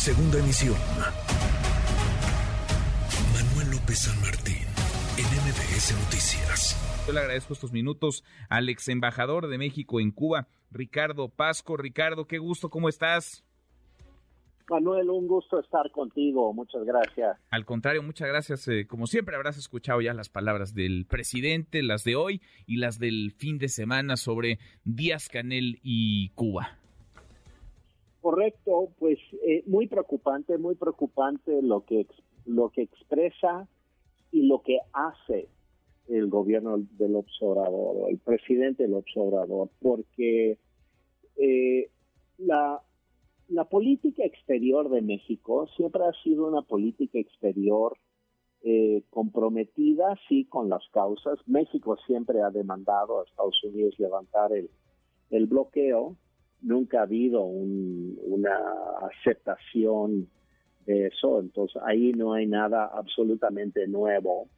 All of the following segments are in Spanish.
Segunda emisión. Manuel López San Martín, en MBS Noticias. Yo le agradezco estos minutos al ex embajador de México en Cuba, Ricardo Pasco. Ricardo, qué gusto, ¿cómo estás? Manuel, un gusto estar contigo. Muchas gracias. Al contrario, muchas gracias. Eh, como siempre, habrás escuchado ya las palabras del presidente, las de hoy y las del fin de semana sobre Díaz Canel y Cuba. Correcto, pues eh, muy preocupante, muy preocupante lo que lo que expresa y lo que hace el gobierno del observador, el presidente del observador, porque eh, la la política exterior de México siempre ha sido una política exterior eh, comprometida, sí, con las causas. México siempre ha demandado a Estados Unidos levantar el, el bloqueo. Nunca ha habido una aceptación de eso, entonces ahí no hay nada absolutamente nuevo.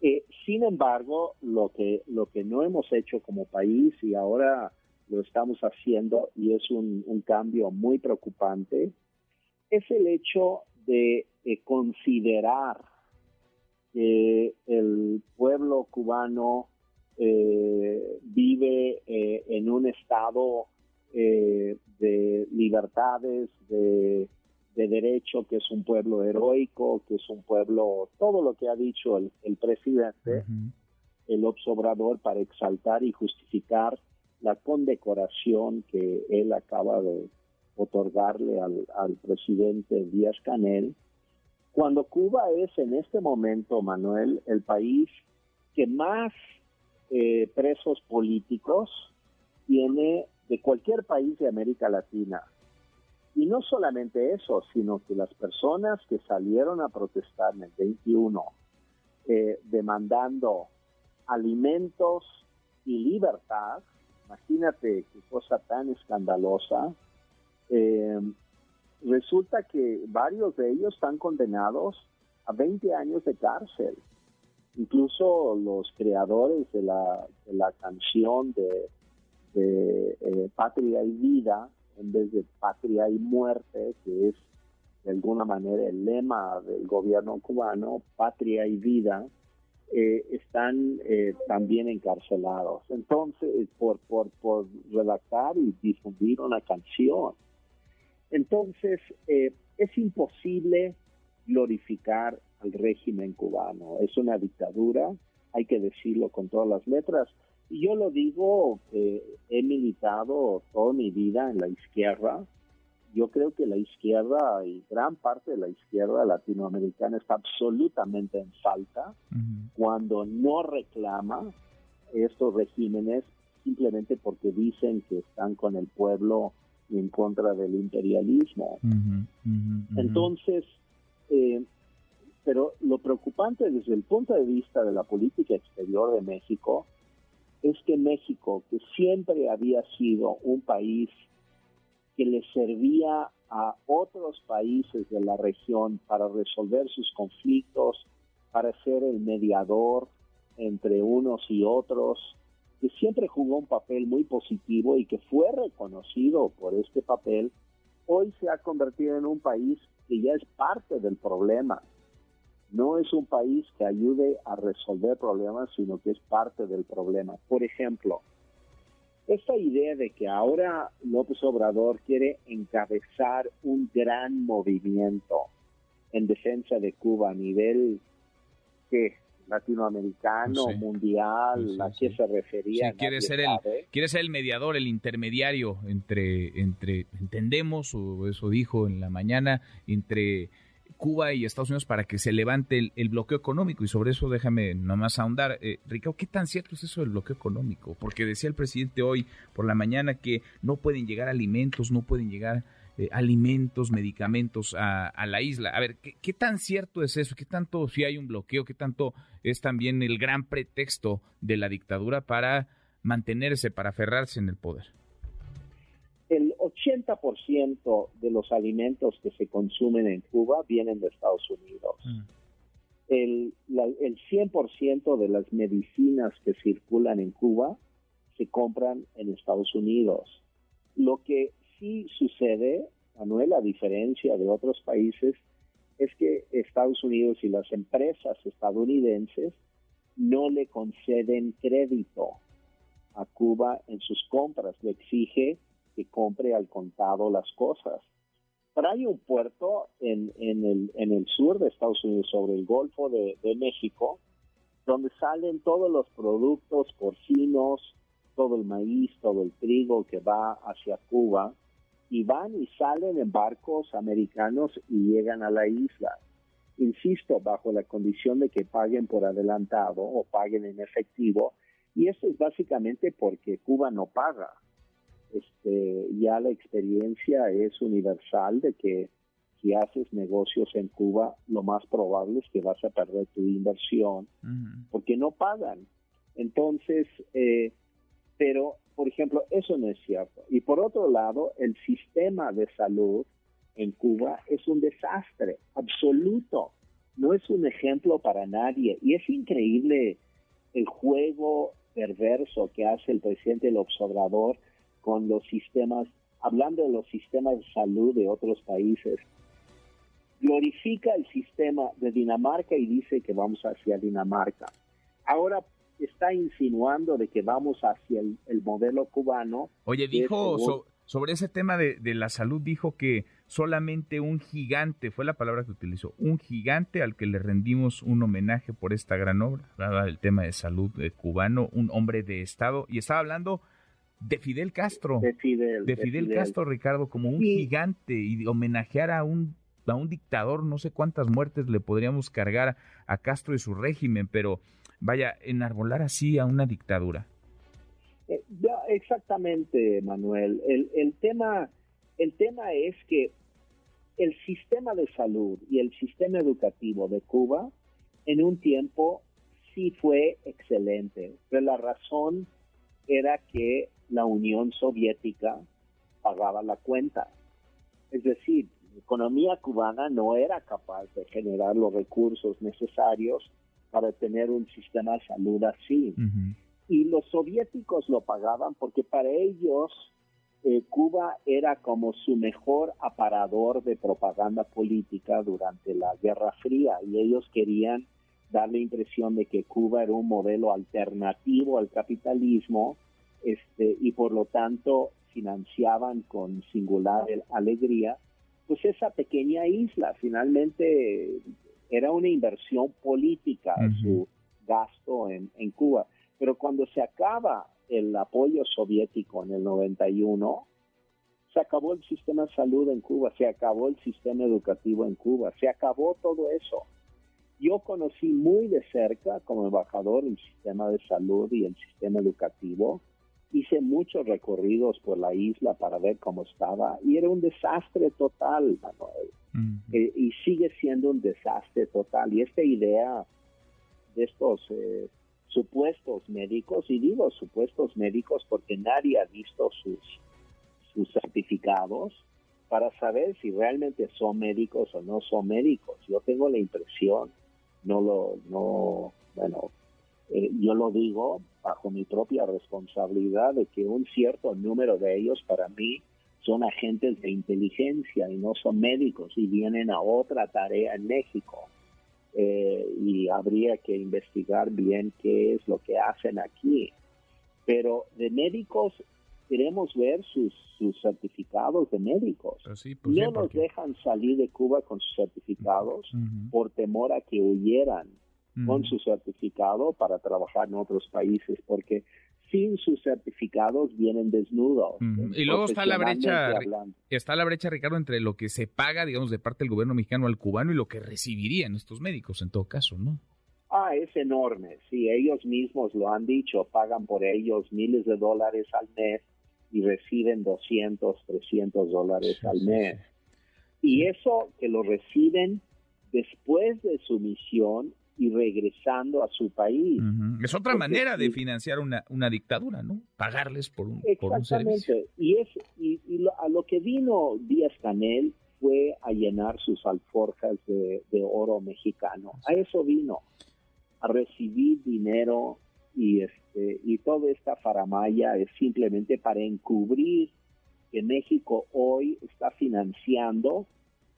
Eh, sin embargo, lo que, lo que no hemos hecho como país y ahora lo estamos haciendo y es un, cambio muy preocupante, es el hecho de, considerar que el pueblo cubano eh, vive eh, en un estado eh, de libertades, de, derecho, que es un pueblo heroico, que es un pueblo, todo lo que ha dicho el, presidente, el obsobrador para exaltar y justificar la condecoración que él acaba de otorgarle al, presidente Díaz Canel, cuando Cuba es en este momento, Manuel, el país que más eh, presos políticos tiene de cualquier país de América Latina. Y no solamente eso, sino que las personas que salieron a protestar en el 21 eh, demandando alimentos y libertad, Imagínate qué cosa tan escandalosa. Eh, resulta que varios de ellos están condenados a 20 años de cárcel. Incluso los creadores de la, canción de, eh, Patria y Vida, en vez de Patria y Muerte, que es de alguna manera el lema del gobierno cubano, Patria y Vida, eh, están eh, también encarcelados. Entonces, por, por, por redactar y difundir una canción. Entonces, eh, es imposible glorificar al régimen cubano. Es una dictadura, hay que decirlo con todas las letras. Y yo lo digo, he militado toda mi vida en la izquierda, yo creo que la izquierda y gran parte de la izquierda latinoamericana está absolutamente en falta cuando no reclama estos regímenes simplemente porque dicen que están con el pueblo y en contra del imperialismo. Entonces, eh, pero lo preocupante desde el punto de vista de la política exterior de México es que México, que siempre había sido un país que le servía a otros países de la región para resolver sus conflictos, para ser el mediador entre unos y otros, que siempre jugó un papel muy positivo y que fue reconocido por este papel, hoy se ha convertido en un país que ya es parte del problema. No es un país que ayude a resolver problemas, sino que es parte del problema. Por ejemplo, esta idea de que ahora López Obrador quiere encabezar un gran movimiento en defensa de Cuba a nivel que latinoamericano, mundial, ¿a qué se refería? quiere ser, el, quiere ser el mediador, el intermediario entre, entre, entendemos, o eso dijo en la mañana, entre Cuba y Estados Unidos para que se levante el, bloqueo económico. Y sobre eso déjame nomás ahondar. Eh, Ricardo, ¿qué tan cierto es eso del bloqueo económico? Porque decía el presidente hoy por la mañana que no pueden llegar alimentos, no pueden llegar eh, alimentos, medicamentos a, la isla. A ver, ¿qué, tan cierto es eso? ¿Qué tanto si hay un bloqueo? ¿Qué tanto es también el gran pretexto de la dictadura para mantenerse, para aferrarse en el poder? El 80% de los alimentos que se consumen en Cuba vienen de Estados Unidos. Mm. El, el 100% de las medicinas que circulan en Cuba se compran en Estados Unidos. Lo que sí sucede, Manuel, a diferencia de otros países, es que Estados Unidos y las empresas estadounidenses no le conceden crédito a Cuba en sus compras, le exige compre al contado las cosas. Pero hay un puerto en, el, en el sur de Estados Unidos, sobre el Golfo de, de México, donde salen todos los productos porcinos, todo el maíz, todo el trigo que va hacia Cuba, y van y salen en barcos americanos y llegan a la isla. Insisto, bajo la condición de que paguen por adelantado o paguen en efectivo, y esto es básicamente porque Cuba no paga. Este, ya la experiencia es universal de que si haces negocios en Cuba, lo más probable es que vas a perder tu inversión porque no pagan. Entonces, eh, pero, por ejemplo, eso no es cierto. Y por otro lado, el sistema de salud en Cuba es un desastre absoluto. No es un ejemplo para nadie. Y es increíble el juego perverso que hace el presidente del Observador con los sistemas, hablando de los sistemas de salud de otros países. Glorifica el sistema de Dinamarca y dice que vamos hacia Dinamarca. Ahora está insinuando de que vamos hacia el, modelo cubano. Oye, dijo sobre ese tema de, de, la salud, dijo que solamente un gigante, fue la palabra que utilizó, un gigante al que le rendimos un homenaje por esta gran obra, hablaba del tema de salud cubano, un hombre de Estado, y estaba hablando de Fidel Castro. De Fidel. De Fidel, Castro, Ricardo, como un gigante y homenajear a un, a un dictador, no sé cuántas muertes le podríamos cargar a Castro y su régimen, pero vaya, enarbolar así a una dictadura. Eh, exactamente, Manuel. El, el, tema, el tema es que el sistema de salud y el sistema educativo de Cuba en un tiempo sí fue excelente, pero la razón era que la Unión Soviética pagaba la cuenta. Es decir, la economía cubana no era capaz de generar los recursos necesarios para tener un sistema de salud así. Y los soviéticos lo pagaban porque para ellos eh, Cuba era como su mejor aparador de propaganda política durante la Guerra Fría y ellos querían dar la impresión de que Cuba era un modelo alternativo al capitalismo este, y por lo tanto financiaban con singular alegría pues esa pequeña isla. Finalmente era una inversión política su gasto en, en Cuba. Pero cuando se acaba el apoyo soviético en el 91, se acabó el sistema de salud en Cuba, se acabó el sistema educativo en Cuba, se acabó todo eso. Yo conocí muy de cerca como embajador el sistema de salud y el sistema educativo hice muchos recorridos por la isla para ver cómo estaba y era un desastre total, Manuel. Eh, y sigue siendo un desastre total. Y esta idea de estos eh, supuestos médicos, y digo supuestos médicos porque nadie ha visto sus, sus certificados para saber si realmente son médicos o no son médicos. Yo tengo la impresión, no lo, no, bueno, eh, yo lo digo bajo mi propia responsabilidad de que un cierto número de ellos para mí son agentes de inteligencia y no son médicos y vienen a otra tarea en México. Eh, y habría que investigar bien qué es lo que hacen aquí. Pero de médicos queremos ver sus, sus certificados de médicos. Pues no nos dejan salir de Cuba con sus certificados por temor a que huyeran con su certificado para trabajar en otros países, porque sin sus certificados vienen desnudos. Y luego está la brecha, está la brecha, Ricardo, entre lo que se paga, digamos, de parte del gobierno mexicano al cubano y lo que recibirían estos médicos, en todo caso, ¿no? Ah, es enorme. Sí, ellos mismos lo han dicho, pagan por ellos miles de dólares al mes y reciben 200, 300 dólares al mes. Y eso que lo reciben después de su misión y regresando a su país. Es otra manera de financiar una, una dictadura, ¿no? Pagarles por un, por un servicio. Y, es, y, a lo que vino Díaz Canel fue a llenar sus alforjas de, oro mexicano. A eso vino, a recibir dinero y este y toda esta faramaya es simplemente para encubrir que México hoy está financiando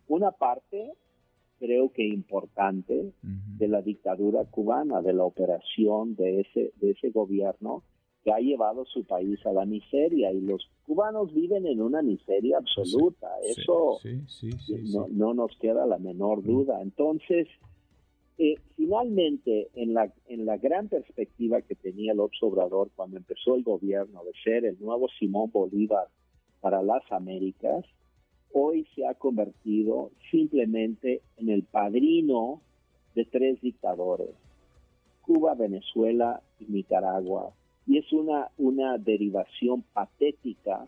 una parte, creo que importante, de la dictadura cubana, de la operación de ese, de ese gobierno que ha llevado su país a la miseria y los cubanos viven en una miseria absoluta. Eso no, no, nos queda la menor duda. Entonces, eh, finalmente, en la, en la gran perspectiva que tenía López Obrador cuando empezó el gobierno de ser el nuevo Simón Bolívar para las Américas, hoy se ha convertido simplemente en el padrino de tres dictadores, Cuba, Venezuela y Nicaragua y es una, una derivación patética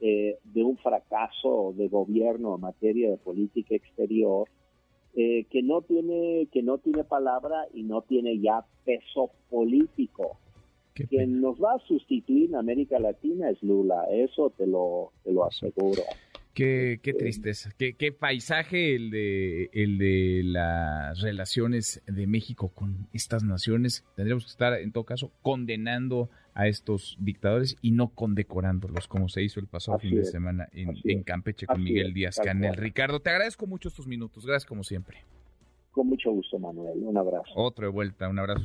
eh, de un fracaso de gobierno en materia de política exterior eh, que no tiene que no tiene palabra y no tiene ya peso político. Quien nos va a sustituir en América Latina es Lula, eso te lo, te lo aseguro. Qué, qué tristeza, qué, qué, paisaje el de, el de las relaciones de México con estas naciones. Tendríamos que estar, en todo caso, condenando a estos dictadores y no condecorándolos, como se hizo el pasado fin de semana en, Campeche con Miguel Díaz Canel. Ricardo, te agradezco mucho estos minutos. Gracias como siempre. Con mucho gusto, Manuel. Un abrazo. Otro de vuelta. Un abrazo.